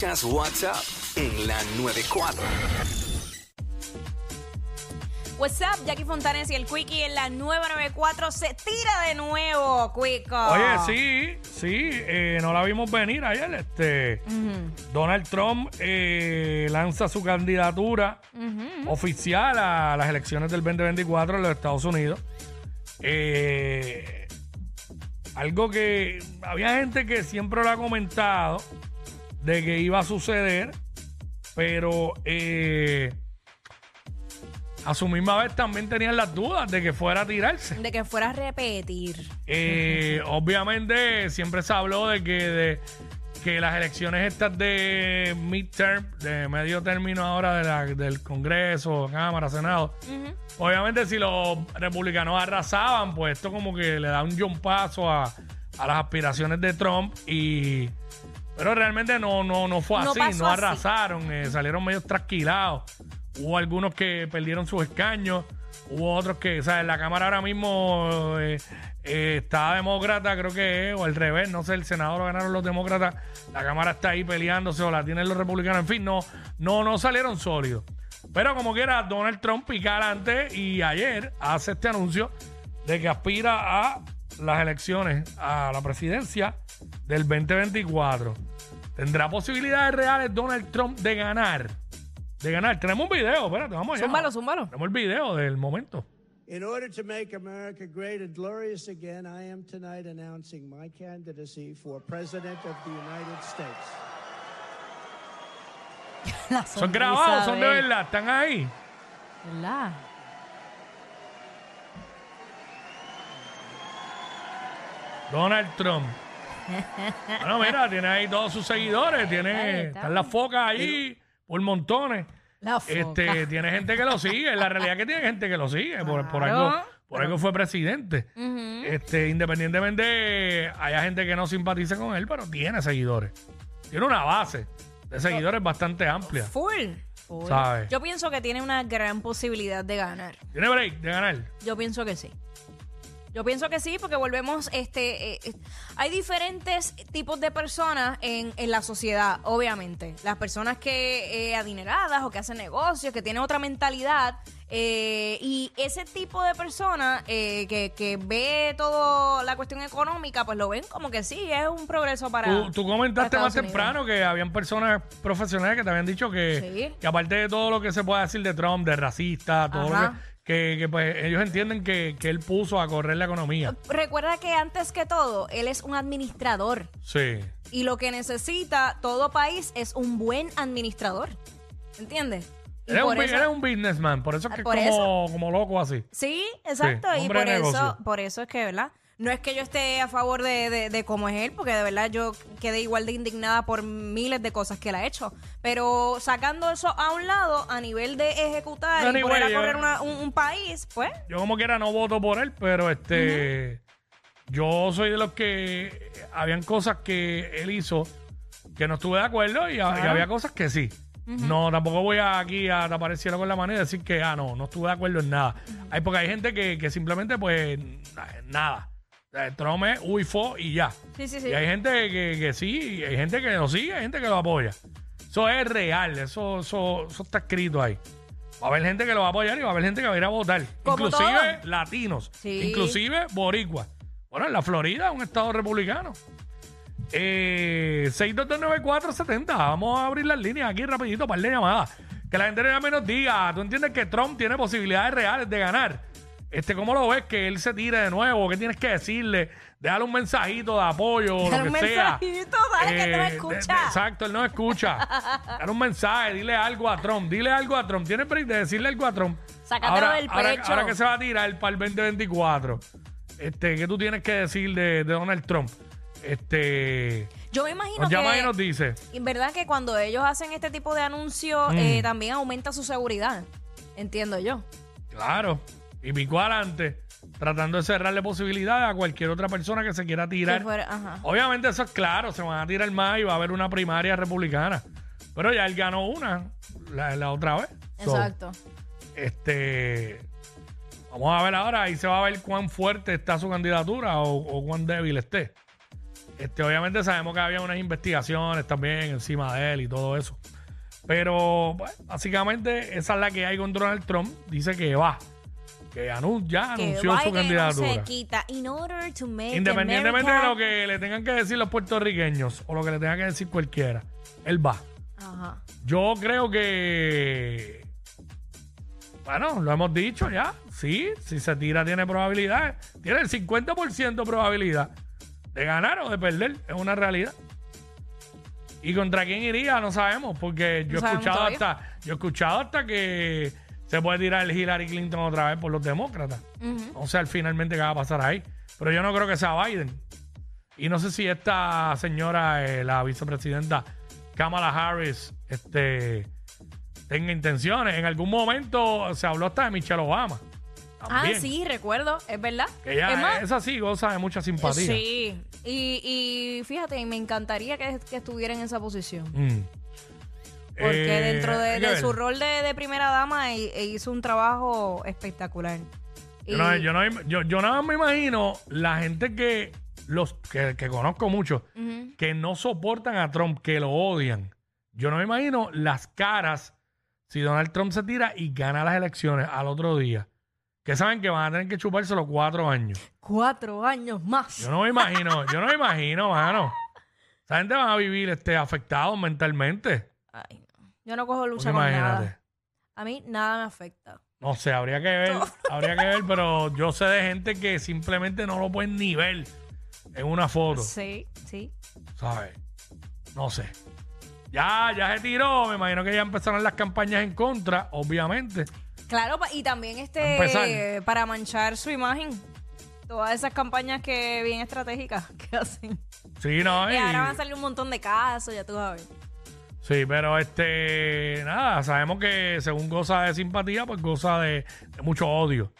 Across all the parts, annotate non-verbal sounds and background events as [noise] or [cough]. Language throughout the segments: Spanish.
Just WhatsApp en la 94. What's up, Jackie Fontanes y el Quickie en la 994 se tira de nuevo, Quico. Oye, sí, sí, eh, no la vimos venir ayer. Este, Donald Trump eh, lanza su candidatura oficial a las elecciones del 2024 en los Estados Unidos. Eh, algo que había gente que siempre lo ha comentado de que iba a suceder, pero eh, a su misma vez también tenían las dudas de que fuera a tirarse. De que fuera a repetir. Eh, obviamente siempre se habló de que, de que las elecciones estas de midterm, de medio término ahora de la- del Congreso, Cámara, Senado, obviamente si los republicanos arrasaban, pues esto como que le da un paso a, a las aspiraciones de Trump y... Pero realmente no, no, no fue No así, pasó no así. arrasaron, eh, salieron medio trasquilados. Hubo algunos que perdieron sus escaños, hubo otros que, o sea, en la Cámara ahora mismo eh, eh, está demócrata, creo que es, o al revés, no sé, el Senado lo ganaron los demócratas, la Cámara está ahí peleándose o la tienen los republicanos, en fin, no, no, no salieron sólidos. Pero como quiera, Donald Trump pica adelante y ayer hace este anuncio de que aspira a las elecciones a la presidencia del 2024. ¿Tendrá posibilidades reales Donald Trump de ganar? De ganar. Tenemos un video, espérate, vamos allá. Zúmbalo, zúmbalo. Tenemos el video del momento. In order to make America great and glorious again, I am tonight announcing my candidacy for President of the United States. [laughs] La Son grabados, son de verdad, están ahí. ¿Verdad? Donald Trump. [laughs] Bueno, mira, tiene ahí todos sus seguidores, Ahí tiene, está. están las focas ahí por montones. La foca. Este, tiene gente que lo sigue, la realidad es que tiene gente que lo sigue, por, por Claro. algo, por algo fue presidente. Este, independientemente haya gente que no simpatice con él, pero tiene seguidores. Tiene una base de seguidores bastante amplia. Full. full. ¿Sabes? Yo pienso que tiene una gran posibilidad de ganar. Tiene break de ganar. Yo pienso que sí. Yo pienso que sí, porque volvemos, este, eh, eh, hay diferentes tipos de personas en, en la sociedad, obviamente. Las personas que eh, adineradas o que hacen negocios, que tienen otra mentalidad, eh, y ese tipo de personas eh, que, que ve toda la cuestión económica, pues lo ven como que sí, es un progreso para. Tú, tú comentaste más Unidos. temprano que habían personas profesionales que te habían dicho que, Sí. que aparte de todo lo que se puede decir de Trump, de racista, todo lo que, que, que, pues ellos entienden que, que él puso a correr la economía. Recuerda que antes que todo, él es un administrador. Sí. Y lo que necesita todo país es un buen administrador. ¿Entiendes? Y Eres un, por eso- eres un businessman, por eso es que Por como, como loco así. Sí, exacto. Sí, y hombre por de eso, por eso es que, ¿verdad? No es que yo esté a favor de, de, de cómo es él, porque de verdad yo quedé igual de indignada por miles de cosas que él ha hecho. Pero sacando eso a un lado, a nivel de ejecutar y Anyway, poner a yo- correr una- un, un país, pues, Yo como quiera no voto por él, pero este yo soy de los que habían cosas que él hizo que no estuve de acuerdo y, y había cosas que sí. No, tampoco voy a aquí a tapar el cielo con la mano y decir que, ah, no, no estuve de acuerdo en nada. Hay porque hay gente que, que simplemente, pues, na- nada. Eh, Trump es uy, fo y ya. sí, sí, sí. Y hay gente que, que sí, y hay gente que lo sigue, hay gente que lo apoya. Eso es real, eso, eso, eso está escrito ahí. Va a haber gente que lo va a apoyar y va a haber gente que va a ir a votar. Como inclusive todo. latinos, Sí. inclusive boricuas. Bueno, en la Florida, un estado republicano. Eh, 6229470. Vamos a abrir las líneas aquí rapidito, par de llamadas. Que la gente ya menos diga, ¿tú entiendes que Trump tiene posibilidades reales de ganar? Este, ¿Cómo lo ves que él se tire de nuevo? ¿Qué tienes que decirle? Déjale un mensajito de apoyo, Dale lo un que sea. mensajito, dale que no Eh, de- exacto, él no escucha. Dale un mensaje, dile algo a Trump, dile algo a Trump. Tienes break de decirle algo a Trump. Sácatelo ahora, del ahora- pecho. ahora que se va a tirar para el 2024, este, ¿qué tú tienes que decir de, de Donald Trump? Este, Yo me imagino Nos llama que... y nos dice. Y verdad que cuando ellos hacen este tipo de anuncios, Mm. eh, también aumenta su seguridad. Entiendo yo. Claro. Y picó adelante, tratando de cerrarle posibilidades a cualquier otra persona que se quiera tirar. Que fuera- ajá. Obviamente eso es claro, se van a tirar más y va a haber una primaria republicana. Pero ya él ganó una la, la otra vez. So, Exacto. este, vamos a ver ahora, ahí se va a ver cuán fuerte está su candidatura o, o cuán débil esté. Este, obviamente sabemos que había unas investigaciones también encima de él y todo eso. Pero pues, básicamente esa es la que hay con Donald Trump. Dice que va, que anu- ya anunció su Biden no candidatura. se quita. In order to make Independientemente America- de lo que le tengan que decir los puertorriqueños o lo que le tenga que decir cualquiera, él va. Ajá. Yo creo que. Bueno, lo hemos dicho ya. Sí, si se tira, tiene probabilidades. Tiene el 50% de probabilidad de ganar o de perder. Es una realidad. ¿Y contra quién iría? No sabemos, porque yo he sabemos escuchado todavía. hasta. Yo he escuchado hasta que se puede tirar el Hillary Clinton otra vez por los demócratas. Sé al finalmente qué va a pasar ahí. Pero yo no creo que sea Biden. Y no sé si esta señora, eh, la vicepresidenta Kamala Harris, este, tenga intenciones. En algún momento se habló hasta de Michelle Obama. Ah, sí, recuerdo, es verdad. Que ella, es más, esa sí goza de mucha simpatía. Sí, y, y fíjate, me encantaría que, que estuviera en esa posición. Mm. Porque Eh, dentro de, su rol de, de primera dama e- e hizo un trabajo espectacular. Yo, Y- no- yo, no- yo- yo nada más me imagino la gente que los que, que conozco mucho que no soportan a Trump, que lo odian. Yo no me imagino las caras si Donald Trump se tira y gana las elecciones al otro día. Que saben que van a tener que chuparse los cuatro años. Cuatro años más. Yo no me imagino, [laughs] yo no me imagino, mano. Esa gente van a vivir este, afectados mentalmente. Ay. Yo no cojo lucha con nada. A mí nada me afecta. No sé, habría que ver, [laughs] habría que ver, pero yo sé de gente que simplemente no lo pueden ni ver en una foto. Sí, sí. ¿sabes? No sé. Ya, ya se tiró. Me imagino que ya empezaron las campañas en contra, obviamente. Claro, y también este para manchar su imagen. Todas esas campañas que bien estratégicas [laughs] que hacen. Sí, no, Y y- ahora van a salir un montón de casos, ya tú sabes. Sí, pero este, nada, sabemos que según goza de simpatía, pues goza de, de mucho odio.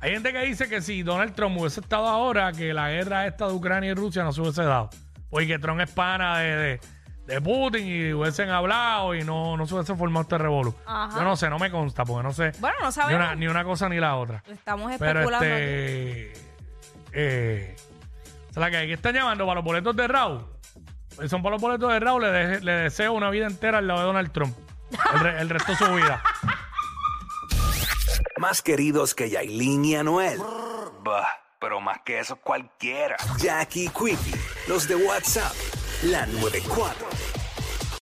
Hay gente que dice que si Donald Trump hubiese estado ahora, que la guerra esta de Ucrania y Rusia no se hubiese dado. Porque Trump es pana de, de, de Putin y hubiesen hablado y no, no se hubiese formado este revolú. Ajá. Yo no sé, no me consta, porque no sé Bueno, no ni sabemos. una, ni una cosa ni la otra. Estamos Pero especulando. aquí. este. Eh, es la que hay que estar llamando para los boletos de Raúl. Son para los boletos de Raúl, le, de- le deseo una vida entera al lado de Donald Trump. El, re- el resto de su vida. [laughs] Más queridos que Yailin y Anuel. Bah, pero más que eso cualquiera. Jackie Quickie, los de WhatsApp, la 94.